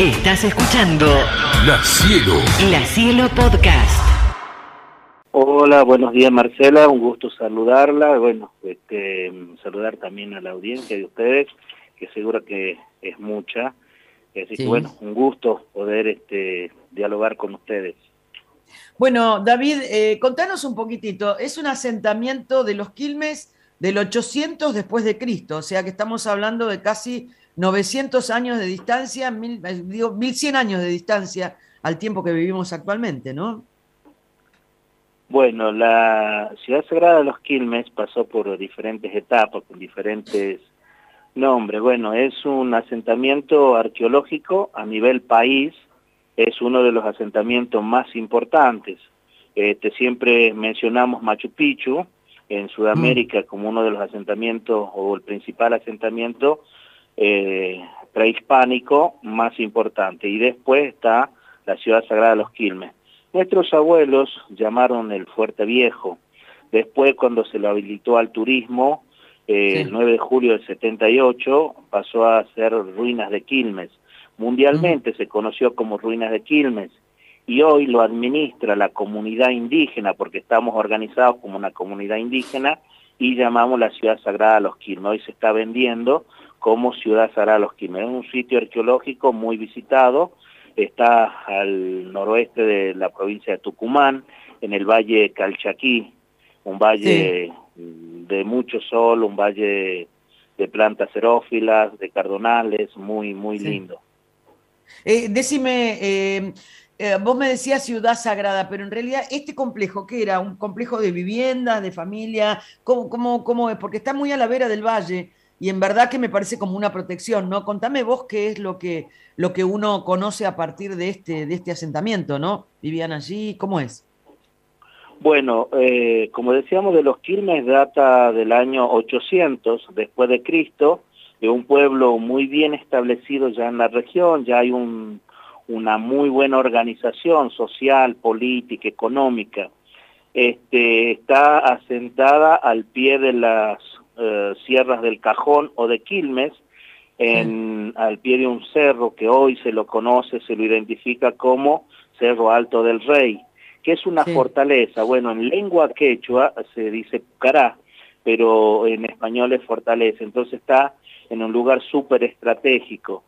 Estás escuchando La Cielo. La Cielo Podcast. Hola, buenos días Marcela, un gusto saludarla, bueno, este, saludar también a la audiencia de ustedes, que seguro que es mucha, así que bueno, un gusto poder este, dialogar con ustedes. Bueno, David, eh, contanos un poquitito, es un asentamiento de los Quilmes del 800 después de Cristo, o sea que estamos hablando de casi 900 años de distancia, mil, eh, digo, 1100 años de distancia al tiempo que vivimos actualmente, ¿no? Bueno, la ciudad sagrada de los Quilmes pasó por diferentes etapas, con diferentes nombres. Bueno, es un asentamiento arqueológico a nivel país, es uno de los asentamientos más importantes. Este, siempre mencionamos Machu Picchu en Sudamérica mm. como uno de los asentamientos o el principal asentamiento eh, prehispánico más importante. Y después está la ciudad sagrada de los Quilmes. Nuestros abuelos llamaron el Fuerte Viejo. Después, cuando se lo habilitó al turismo, eh, el 9 de julio del 78, pasó a ser Ruinas de Quilmes. Mundialmente se conoció como Ruinas de Quilmes y hoy lo administra la comunidad indígena porque estamos organizados como una comunidad indígena y llamamos la ciudad sagrada de los Quilmes. Hoy se está vendiendo como Ciudad Sagrada Los Quilmes. Es un sitio arqueológico muy visitado, está al noroeste de la provincia de Tucumán, en el Valle Calchaquí, un valle de mucho sol, un valle de plantas xerófilas, de cardonales, muy, muy lindo. Eh, decime, eh, eh, vos me decías ciudad sagrada, pero en realidad este complejo, ¿qué era? ¿Un complejo de viviendas, de familia? ¿Cómo, cómo, cómo es? Porque está muy a la vera del valle y en verdad que me parece como una protección, ¿no? Contame vos qué es lo que, lo que uno conoce a partir de este, de este asentamiento, ¿no? ¿Vivían allí? ¿Cómo es? Bueno, eh, como decíamos, de los Quilmes data del año 800 después de Cristo, de un pueblo muy bien establecido ya en la región, ya hay un, una muy buena organización social, política, económica. Este, está asentada al pie de las eh, sierras del Cajón o de Quilmes, en, al pie de un cerro que hoy se lo conoce, se lo identifica como Cerro Alto del Rey, que es una fortaleza. Bueno, en lengua quechua se dice Pucará, pero en español es fortaleza. Entonces está en un lugar súper estratégico.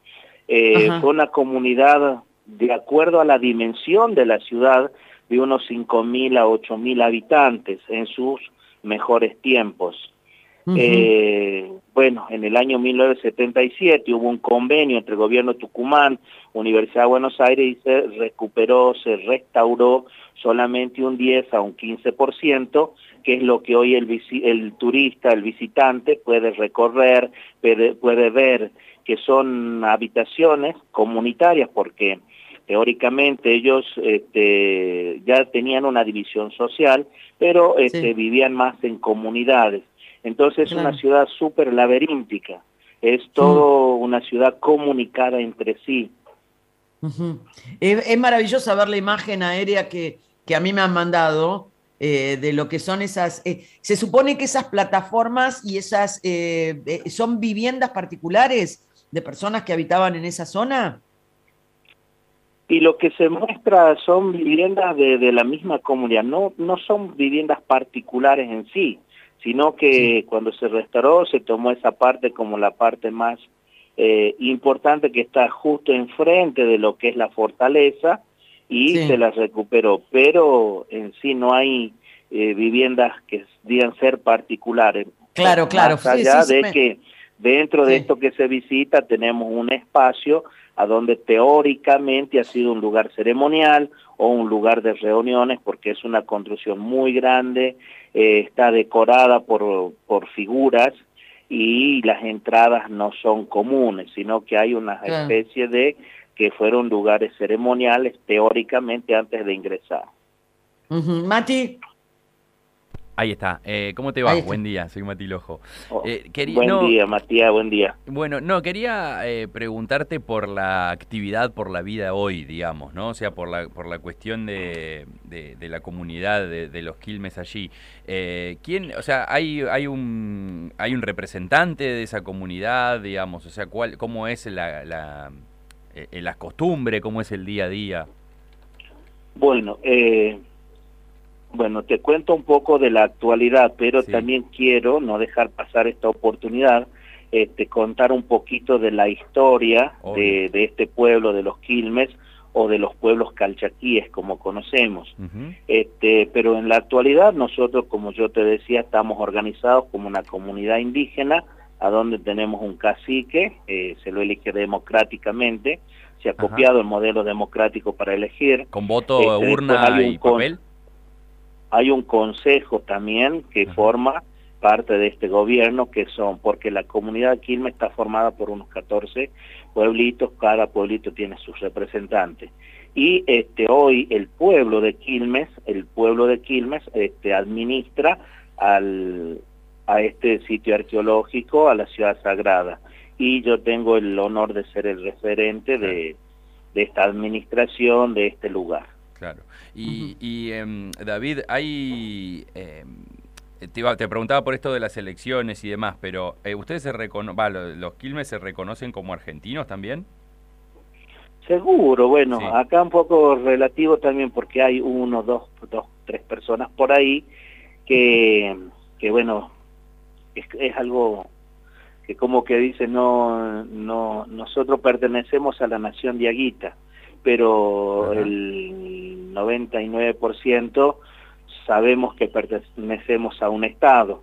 Eh, fue una comunidad, de acuerdo a la dimensión de la ciudad, de unos 5.000 a 8.000 habitantes en sus mejores tiempos eh, bueno, en el año 1977 hubo un convenio entre el gobierno de Tucumán, Universidad de Buenos Aires y se recuperó, se restauró solamente un 10 a un 15%, que es lo que hoy el, el turista, el visitante puede recorrer, puede, puede ver que son habitaciones comunitarias porque teóricamente ellos este, ya tenían una división social, pero este, vivían más en comunidades. Entonces es una ciudad súper laberíntica, es todo una ciudad comunicada entre sí. es, maravilloso ver la imagen aérea que, que a mí me han mandado eh, de lo que son esas... Eh, se supone que esas plataformas y esas eh, son viviendas particulares de personas que habitaban en esa zona. Y lo que se muestra son viviendas de, de la misma comunidad, no, no son viviendas particulares en sí, sino que cuando se restauró se tomó esa parte como la parte más eh, importante que está justo enfrente de lo que es la fortaleza y se la recuperó, pero en sí no hay eh, viviendas que digan ser particulares. Claro, claro. Más allá de que dentro de esto que se visita tenemos un espacio a donde teóricamente ha sido un lugar ceremonial o un lugar de reuniones porque es una construcción muy grande, eh, está decorada por, por figuras y las entradas no son comunes, sino que hay una especie de que fueron lugares ceremoniales teóricamente antes de ingresar. Mati. Ahí está. Eh, ¿Cómo te va? Buen día, soy Mati Lojo. Oh, eh, buen día, Matías, buen día. Bueno, no, quería eh, preguntarte por la actividad, por la vida hoy, digamos, ¿no? O sea, por la, por la cuestión de, de, la comunidad de, los Quilmes allí. ¿Quién, o sea, hay, hay, un, hay un representante de esa comunidad, digamos? O sea, ¿cuál, ¿cómo es la, la eh, las costumbres, cómo es el día a día. Bueno, eh, bueno, te cuento un poco de la actualidad, pero también quiero no dejar pasar esta oportunidad, este, contar un poquito de la historia de, este pueblo, de los Quilmes, o de los pueblos calchaquíes, como conocemos. este, pero en la actualidad nosotros, como yo te decía, estamos organizados como una comunidad indígena, a donde tenemos un cacique, eh, se lo elige democráticamente, se ha copiado el modelo democrático para elegir. ¿Con voto, este, urna y papel? Hay un consejo también que forma parte de este gobierno, que son, porque la comunidad de Quilmes está formada por unos 14 pueblitos, cada pueblito tiene sus representantes. Y este, hoy el pueblo de Quilmes, el pueblo de Quilmes este, administra al, a este sitio arqueológico, a la ciudad sagrada. Y yo tengo el honor de ser el referente de, de esta administración, de este lugar. Claro. Y, em, David, hay... Em, te, te, preguntaba por esto de las elecciones y demás, pero eh, ¿ustedes se reconocen, los Quilmes se reconocen como argentinos también? Seguro, bueno, acá un poco relativo también porque hay uno, dos, dos, tres personas por ahí que, que bueno, es, es algo que como que dice, no, no, nosotros pertenecemos a la nación diaguita, pero el 99% sabemos que pertenecemos a un Estado.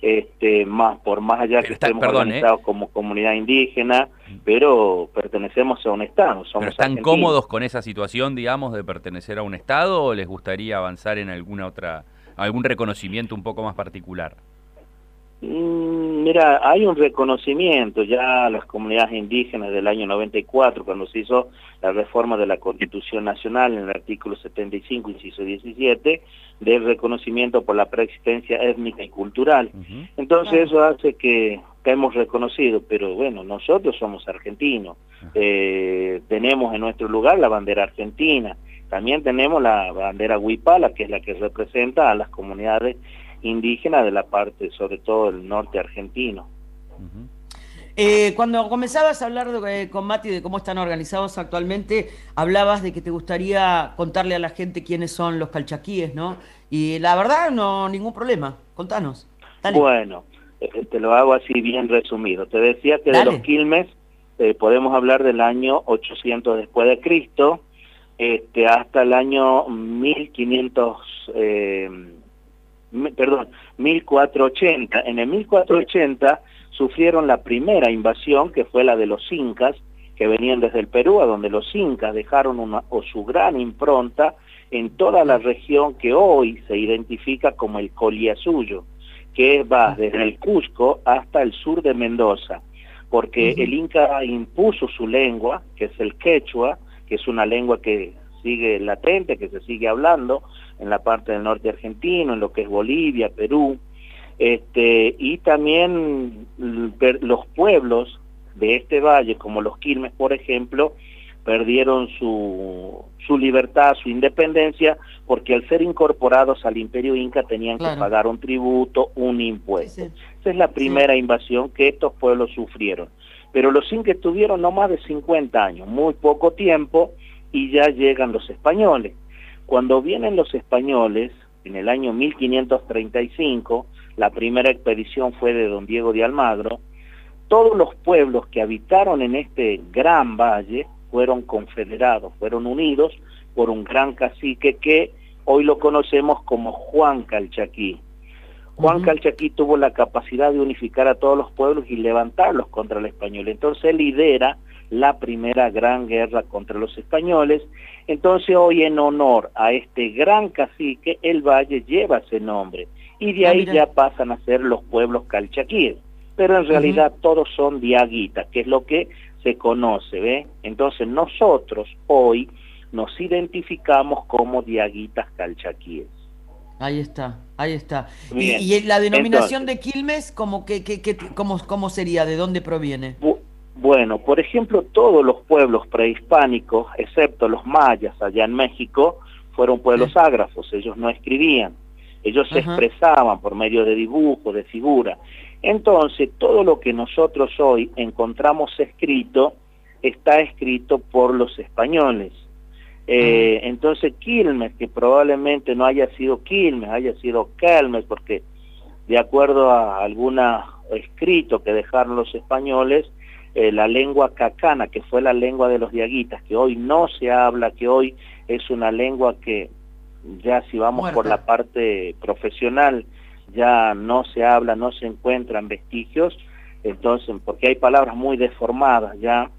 Este, más por más allá que estemos ¿eh? organizados como comunidad indígena, pero pertenecemos a un Estado. Somos ¿Están cómodos con esa situación, digamos, de pertenecer a un Estado o les gustaría avanzar en alguna otra, algún reconocimiento un poco más particular? Mm, mira, hay un reconocimiento ya a las comunidades indígenas del año 94, cuando se hizo la reforma de la Constitución Nacional en el artículo 75, inciso 17, del reconocimiento por la preexistencia étnica y cultural. Entonces eso hace que, que, hemos reconocido, pero bueno, nosotros somos argentinos, eh, tenemos en nuestro lugar la bandera argentina, también tenemos la bandera huipala, que es la que representa a las comunidades indígena de la parte, sobre todo el norte argentino. Eh, cuando comenzabas a hablar de, con Mati de cómo están organizados actualmente, hablabas de que te gustaría contarle a la gente quiénes son los calchaquíes, ¿no? Y la verdad, no, ningún problema. Contanos. Bueno, eh, te lo hago así bien resumido. Te decía que de los Quilmes eh, podemos hablar del año 800 después de Cristo este, hasta el año 1500 perdón, 1480. En el 1480 sufrieron la primera invasión, que fue la de los incas, que venían desde el Perú, a donde los incas dejaron una, o su gran impronta en toda la región que hoy se identifica como el Coliasuyo, que va desde el Cusco hasta el sur de Mendoza, porque el Inca impuso su lengua, que es el quechua, que es una lengua que sigue latente, que se sigue hablando en la parte del norte argentino, en lo que es Bolivia, Perú, este, y también los pueblos de este valle, como los Quilmes, por ejemplo, perdieron su, su libertad, su independencia, porque al ser incorporados al imperio inca tenían que pagar un tributo, un impuesto. Esa es la primera invasión que estos pueblos sufrieron. Pero los incas tuvieron no más de 50 años, muy poco tiempo, y ya llegan los españoles. Cuando vienen los españoles, en el año 1535, la primera expedición fue de don Diego de Almagro, todos los pueblos que habitaron en este gran valle fueron confederados, fueron unidos por un gran cacique que hoy lo conocemos como Juan Calchaquí. Juan Calchaquí tuvo la capacidad de unificar a todos los pueblos y levantarlos contra el español. Entonces lidera la primera gran guerra contra los españoles. Entonces hoy en honor a este gran cacique, el valle lleva ese nombre y de ah, ahí ya pasan a ser los pueblos calchaquíes. Pero en realidad todos son diaguitas, que es lo que se conoce, ¿ve? Entonces nosotros hoy nos identificamos como diaguitas calchaquíes. Ahí está, ahí está. Y, la denominación de Quilmes, ¿cómo, que, ¿cómo sería? ¿De dónde proviene? Bueno, por ejemplo, todos los pueblos prehispánicos, excepto los mayas allá en México, fueron pueblos ágrafos, ellos no escribían, ellos se expresaban por medio de dibujos, de figuras. Entonces, todo lo que nosotros hoy encontramos escrito está escrito por los españoles. Eh, entonces Quilmes, que probablemente no haya sido Quilmes, haya sido Kelmes, porque de acuerdo a algún escrito que dejaron los españoles, eh, la lengua cacana, que fue la lengua de los diaguitas, que hoy no se habla, que hoy es una lengua que ya si vamos por la parte profesional, ya no se habla, no se encuentran vestigios, entonces, porque hay palabras muy deformadas ya,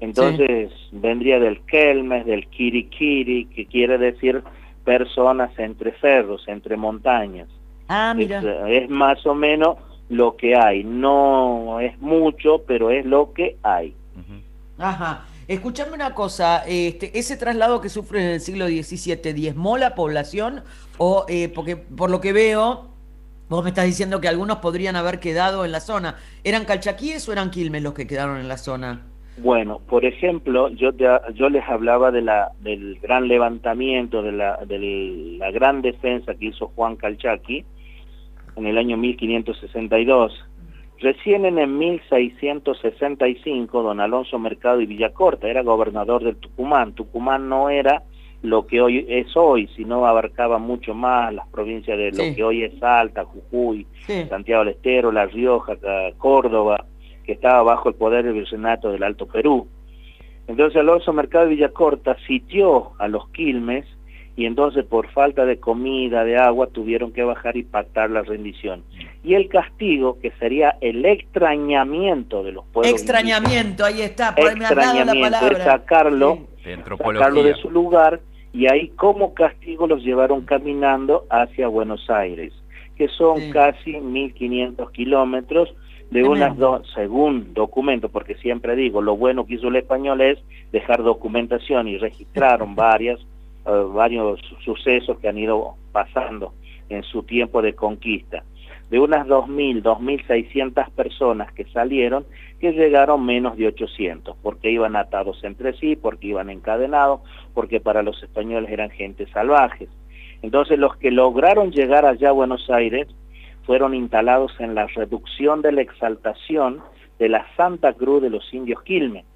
entonces vendría del kelmes, del kirikiri, que quiere decir personas entre cerros, entre montañas. Ah, mira. Es, más o menos lo que hay. No es mucho, pero es lo que hay. Ajá. Escuchame una cosa, este, ese traslado que sufre en el siglo XVII, ¿diezmó la población? O, eh, porque por lo que veo, vos me estás diciendo que algunos podrían haber quedado en la zona. ¿Eran calchaquíes o eran quilmes los que quedaron en la zona? Bueno, por ejemplo, yo, yo les hablaba de la, del gran levantamiento, de la, de la gran defensa que hizo Juan Calchaqui en el año 1562. Recién en el 1665, don Alonso Mercado y Villacorta era gobernador del Tucumán. Tucumán no era lo que hoy es hoy, sino abarcaba mucho más las provincias de lo que hoy es Salta, Jujuy, Santiago del Estero, La Rioja, Córdoba, que estaba bajo el poder del virreinato del Alto Perú. Entonces Alonso Mercado de Villacorta sitió a los Quilmes y entonces por falta de comida, de agua, tuvieron que bajar y pactar la rendición. Y el castigo, que sería el extrañamiento de los pueblos. Extrañamiento, ahí está, por me dado la palabra. sacarlo, sacarlo de su lugar, y ahí como castigo los llevaron caminando hacia Buenos Aires, que son casi 1.500 kilómetros, de unas dos, según documento, porque siempre digo, lo bueno que hizo el español es dejar documentación y registraron varias, eh, varios sucesos que han ido pasando en su tiempo de conquista. De unas 2.000, 2.600 personas que salieron, que llegaron menos de 800, porque iban atados entre sí, porque iban encadenados, porque para los españoles eran gente salvajes. Entonces los que lograron llegar allá a Buenos Aires fueron instalados en la reducción de la exaltación de la Santa Cruz de los indios Quilmes,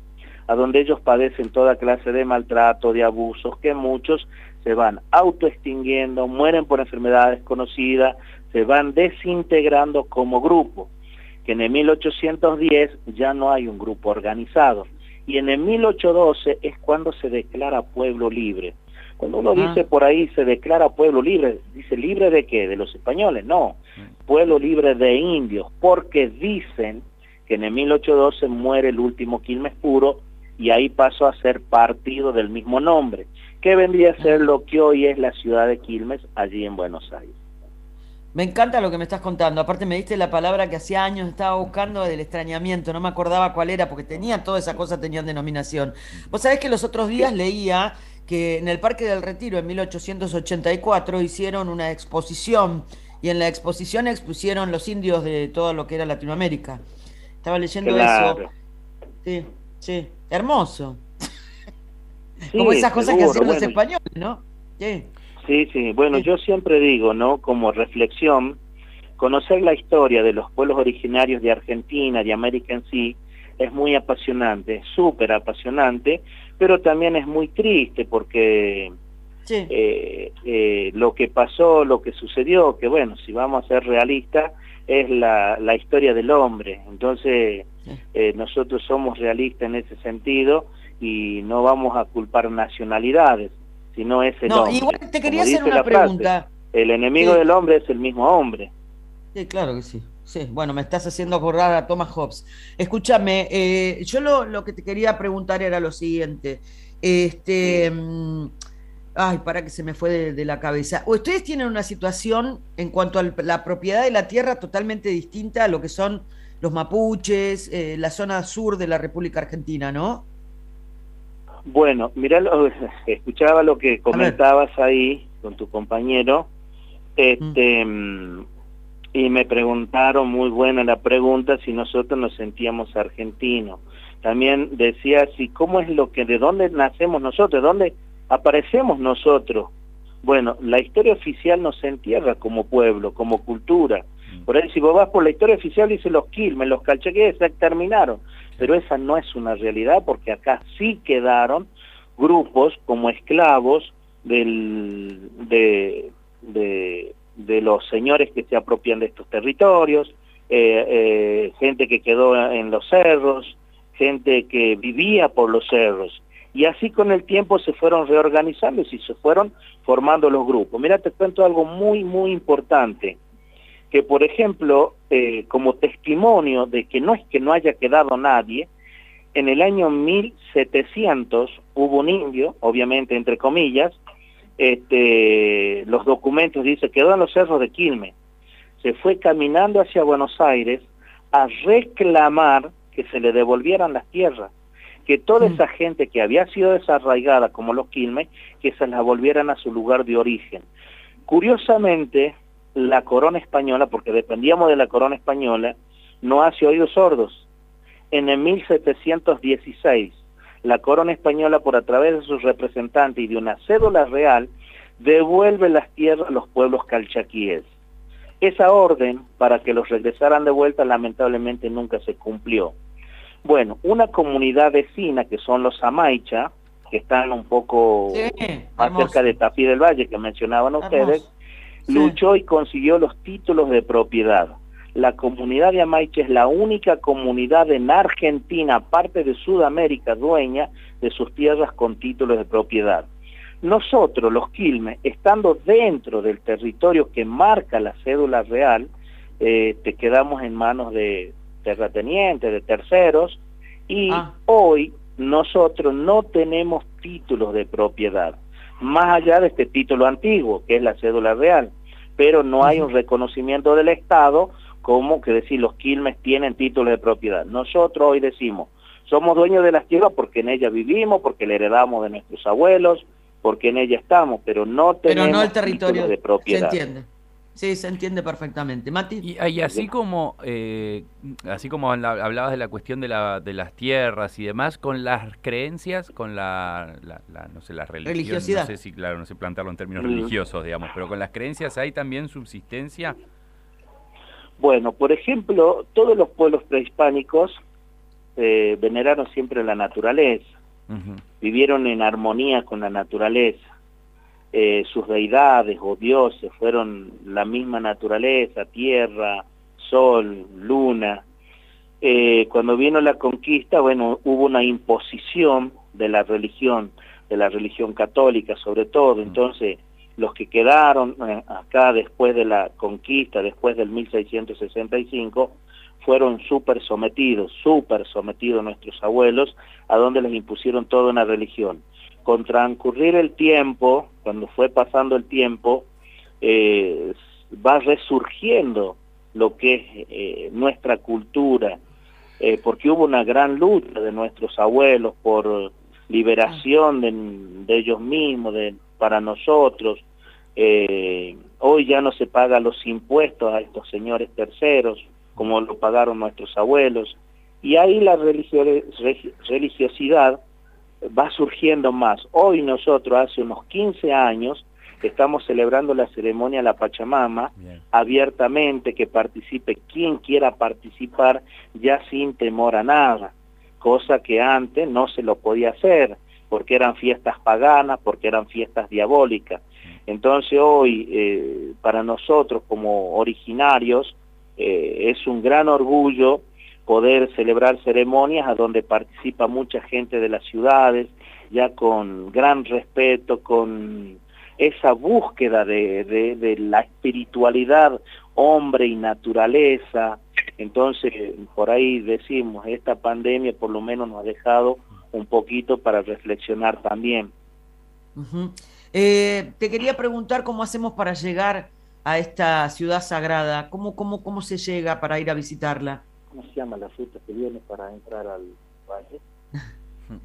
a donde ellos padecen toda clase de maltrato, de abusos, que muchos se van autoextinguiendo, mueren por enfermedades conocidas, se van desintegrando como grupo, que en el 1810 ya no hay un grupo organizado, y en el 1812 es cuando se declara pueblo libre. Cuando uno dice por ahí se declara pueblo libre, dice libre de qué? De los españoles, no, pueblo libre de indios, porque dicen que en el 1812 muere el último Quilmes puro y ahí pasó a ser partido del mismo nombre, que vendría a ser lo que hoy es la ciudad de Quilmes, allí en Buenos Aires. Me encanta lo que me estás contando. Aparte me diste la palabra que hacía años estaba buscando del extrañamiento. No me acordaba cuál era porque tenía toda esa cosa, tenían denominación. Vos sabés que los otros días leía que en el Parque del Retiro en 1884 hicieron una exposición y en la exposición expusieron los indios de todo lo que era Latinoamérica. Estaba leyendo eso. Sí, sí, hermoso. Como esas cosas que hacen los españoles, ¿no? Sí. Sí, sí. Bueno, yo siempre digo, ¿no? Como reflexión, conocer la historia de los pueblos originarios de Argentina, de América en sí, es muy apasionante, súper apasionante, pero también es muy triste porque eh, eh, lo que pasó, lo que sucedió, que bueno, si vamos a ser realistas, es la, la historia del hombre. Entonces, eh, nosotros somos realistas en ese sentido y no vamos a culpar nacionalidades, sino es el no, Igual te quería hacer una pregunta. el enemigo del hombre es el mismo hombre. Sí, claro que sí. Sí, bueno, me estás haciendo acordar a Thomas Hobbes. Escúchame, eh, yo lo, que te quería preguntar era lo siguiente. Este, mm, ay, para que se me fue de, la cabeza. Ustedes tienen una situación en cuanto a la propiedad de la tierra totalmente distinta a lo que son los mapuches, eh, la zona sur de la República Argentina, ¿no? Bueno, mira, escuchaba lo que comentabas ahí con tu compañero. Este, mm, y me preguntaron, muy buena la pregunta, si nosotros nos sentíamos argentinos. También decía, si cómo es lo que, de dónde nacemos nosotros, de dónde aparecemos nosotros. Bueno, la historia oficial nos entierra como pueblo, como cultura. Por ahí si vos vas por la historia oficial dice los Quilmes, los Calchaquíes se terminaron, pero esa no es una realidad porque acá sí quedaron grupos como esclavos del, de, de, los señores que se apropian de estos territorios, eh, eh, gente que quedó en los cerros, gente que vivía por los cerros. Y así con el tiempo se fueron reorganizando y se fueron formando los grupos. Mira, te cuento algo muy, muy importante, que por ejemplo, eh, como testimonio de que no es que no haya quedado nadie, en el año 1700 hubo un indio, obviamente entre comillas, este, los documentos dicen, quedó en los cerros de Quilmes, se fue caminando hacia Buenos Aires a reclamar que se le devolvieran las tierras, que toda esa gente que había sido desarraigada como los Quilmes, que se las volvieran a su lugar de origen. Curiosamente, la corona española, porque dependíamos de la corona española, no hace oídos sordos. En el 1716, la corona española, por a través de sus representantes y de una cédula real, devuelve las tierras a los pueblos calchaquíes. Esa orden, para que los regresaran de vuelta, lamentablemente nunca se cumplió. Bueno, una comunidad vecina, que son los Amaicha, que están un poco más cerca de Tafí del Valle, que mencionaban ustedes, luchó y consiguió los títulos de propiedad. La comunidad de Amaicha es la única comunidad en Argentina, aparte de Sudamérica, dueña de sus tierras con títulos de propiedad. Nosotros, los Quilmes, estando dentro del territorio que marca la cédula real, eh, te quedamos en manos de terratenientes, de terceros, y ah. hoy nosotros no tenemos títulos de propiedad, más allá de este título antiguo, que es la cédula real, pero no hay un reconocimiento del Estado como que decir los Quilmes tienen títulos de propiedad. Nosotros hoy decimos, somos dueños de las tierras porque en ellas vivimos, porque le heredamos de nuestros abuelos, porque en ella estamos, pero no tenemos pero no el territorio de propiedad. Se entiende. Sí, se entiende perfectamente. Mati. Y, así como eh, así como hablabas de la cuestión de, la, de las tierras y demás, con las creencias, con la, no sé, la religión, religiosidad. No sé si, claro, no sé plantearlo en términos religiosos, digamos, pero con las creencias hay también subsistencia. Bueno, por ejemplo, todos los pueblos prehispánicos eh, veneraron siempre la naturaleza vivieron en armonía con la naturaleza. Eh, sus deidades o dioses fueron la misma naturaleza, tierra, sol, luna. Eh, cuando vino la conquista, bueno, hubo una imposición de la religión, de la religión católica sobre todo, entonces los que quedaron eh, acá después de la conquista, después del 1665, fueron súper sometidos, súper sometidos nuestros abuelos, a donde les impusieron toda una religión. Con transcurrir el tiempo, cuando fue pasando el tiempo, eh, va resurgiendo lo que es eh, nuestra cultura, eh, porque hubo una gran lucha de nuestros abuelos por liberación de, ellos mismos, de, para nosotros. hoy ya no se pagan los impuestos a estos señores terceros, como lo pagaron nuestros abuelos, y ahí la religiosidad va surgiendo más. Hoy nosotros, hace unos 15 años, estamos celebrando la ceremonia de la Pachamama abiertamente, que participe quien quiera participar, ya sin temor a nada, cosa que antes no se lo podía hacer, porque eran fiestas paganas, porque eran fiestas diabólicas. Entonces hoy, eh, para nosotros como originarios, eh, es un gran orgullo poder celebrar ceremonias a donde participa mucha gente de las ciudades, ya con gran respeto, con esa búsqueda de, la espiritualidad hombre y naturaleza. Entonces, por ahí decimos, esta pandemia por lo menos nos ha dejado un poquito para reflexionar también. Eh, te quería preguntar cómo hacemos para llegar a esta ciudad sagrada? ¿Cómo, cómo, cómo se llega para ir a visitarla? ¿Cómo se llama la ruta que viene para entrar al valle?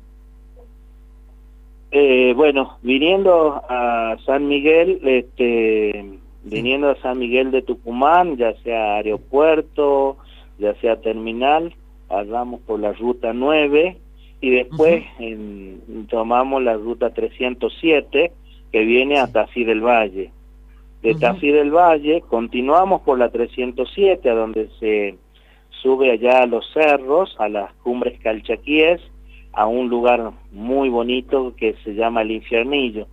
eh, bueno, viniendo a San Miguel, este, viniendo a San Miguel de Tucumán, ya sea aeropuerto, ya sea terminal, pasamos por la ruta 9 y después tomamos la ruta 307 que viene hasta así del Valle. De Tafí del Valle, continuamos por la 307, a donde se sube allá a los cerros, a las cumbres calchaquíes, a un lugar muy bonito que se llama el Infiernillo.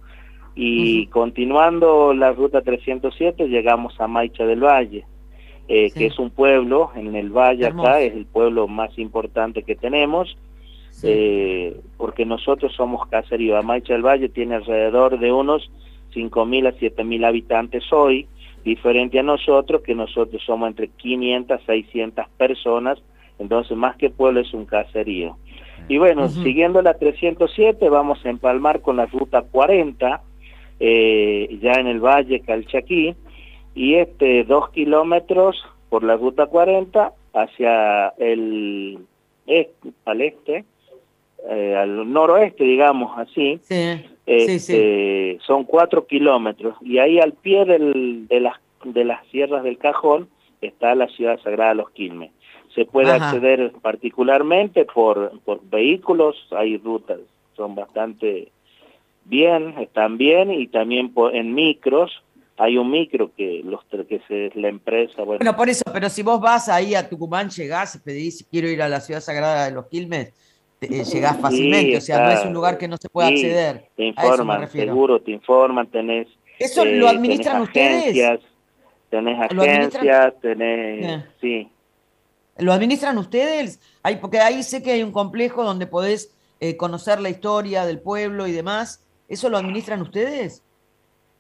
Y continuando la ruta 307 llegamos a Maicha del Valle, eh, que es un pueblo en el valle acá, es el pueblo más importante que tenemos, eh, porque nosotros somos caserío. Maicha del Valle tiene alrededor de unos 5.000 a 7.000 habitantes hoy, diferente a nosotros, que nosotros somos entre 500 a 600 personas, entonces más que pueblo es un caserío. Y bueno, siguiendo la 307 vamos a empalmar con la ruta 40, eh, ya en el Valle Calchaquí, y este dos kilómetros por la ruta 40 hacia el este, al este, eh, al noroeste, digamos así, este, son cuatro kilómetros y ahí al pie del, de, las, de las sierras del Cajón está la ciudad sagrada de los Quilmes. Se puede acceder particularmente por, por vehículos, hay rutas, son bastante bien, están bien, y también en micros, hay un micro que los que es la empresa bueno. bueno. por eso pero si vos vas ahí a Tucumán llegás pedís quiero ir a la ciudad sagrada de los Quilmes eh, llegás fácilmente o sea no es un lugar que no se puede acceder te informan seguro te informan tenés eso lo eh, administran ustedes tenés agencias tenés sí. Lo administran ustedes hay porque ahí sé que hay un complejo donde podés eh, conocer la historia del pueblo y demás. ¿Eso lo administran ustedes?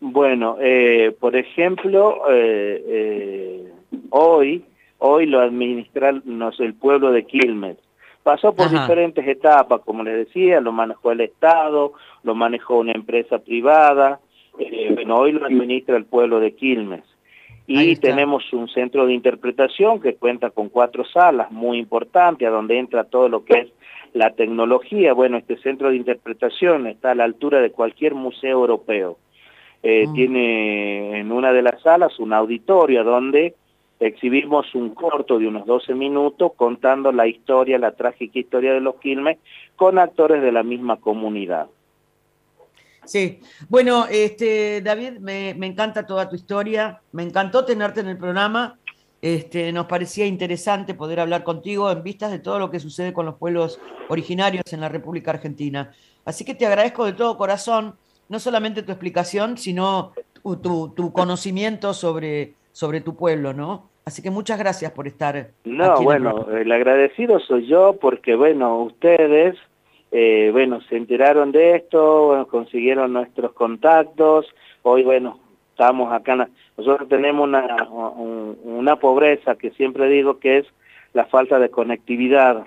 Bueno, eh, por ejemplo, eh, eh, hoy, hoy lo administra el pueblo de Quilmes. Pasó por diferentes etapas, como les decía, lo manejó el Estado, lo manejó una empresa privada, bueno, hoy lo administra el pueblo de Quilmes. Y tenemos un centro de interpretación que cuenta con cuatro salas muy importantes, a donde entra todo lo que es la tecnología, bueno, este centro de interpretación está a la altura de cualquier museo europeo. Eh, mm. Tiene en una de las salas un auditorio donde exhibimos un corto de unos 12 minutos contando la historia, la trágica historia de los Quilmes con actores de la misma comunidad. Sí, bueno, este, David, me, me encanta toda tu historia, me encantó tenerte en el programa este, nos parecía interesante poder hablar contigo en vistas de todo lo que sucede con los pueblos originarios en la República Argentina. Así que te agradezco de todo corazón, no solamente tu explicación, sino tu, conocimiento sobre, sobre tu pueblo, ¿no? Así que muchas gracias por estar. No, bueno, el, agradecido soy yo porque, bueno, ustedes, eh, bueno, se enteraron de esto, consiguieron nuestros contactos, hoy, bueno, estamos acá, nosotros tenemos una, una pobreza que siempre digo que es la falta de conectividad,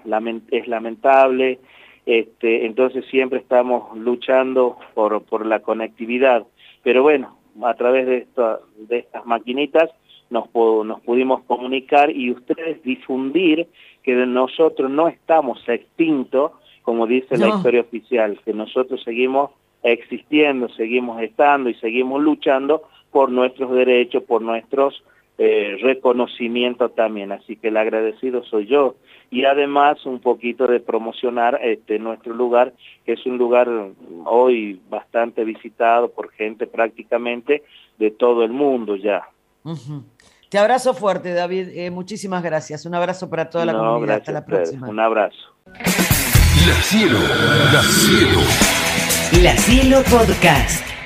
es lamentable, este, entonces siempre estamos luchando por, por la conectividad, pero bueno, a través de, estas maquinitas nos, nos pudimos comunicar y ustedes difundir que nosotros no estamos extintos, como dice la historia oficial, que nosotros seguimos existiendo, seguimos estando y seguimos luchando por nuestros derechos, por nuestros eh, reconocimientos también. Así que el agradecido soy yo. Y además un poquito de promocionar este nuestro lugar, que es un lugar hoy bastante visitado por gente prácticamente de todo el mundo ya. Te abrazo fuerte, David. Eh, muchísimas gracias. Un abrazo para toda la comunidad. Hasta la próxima. Un abrazo. La Cielo, La Cielo. La Cielo Podcast.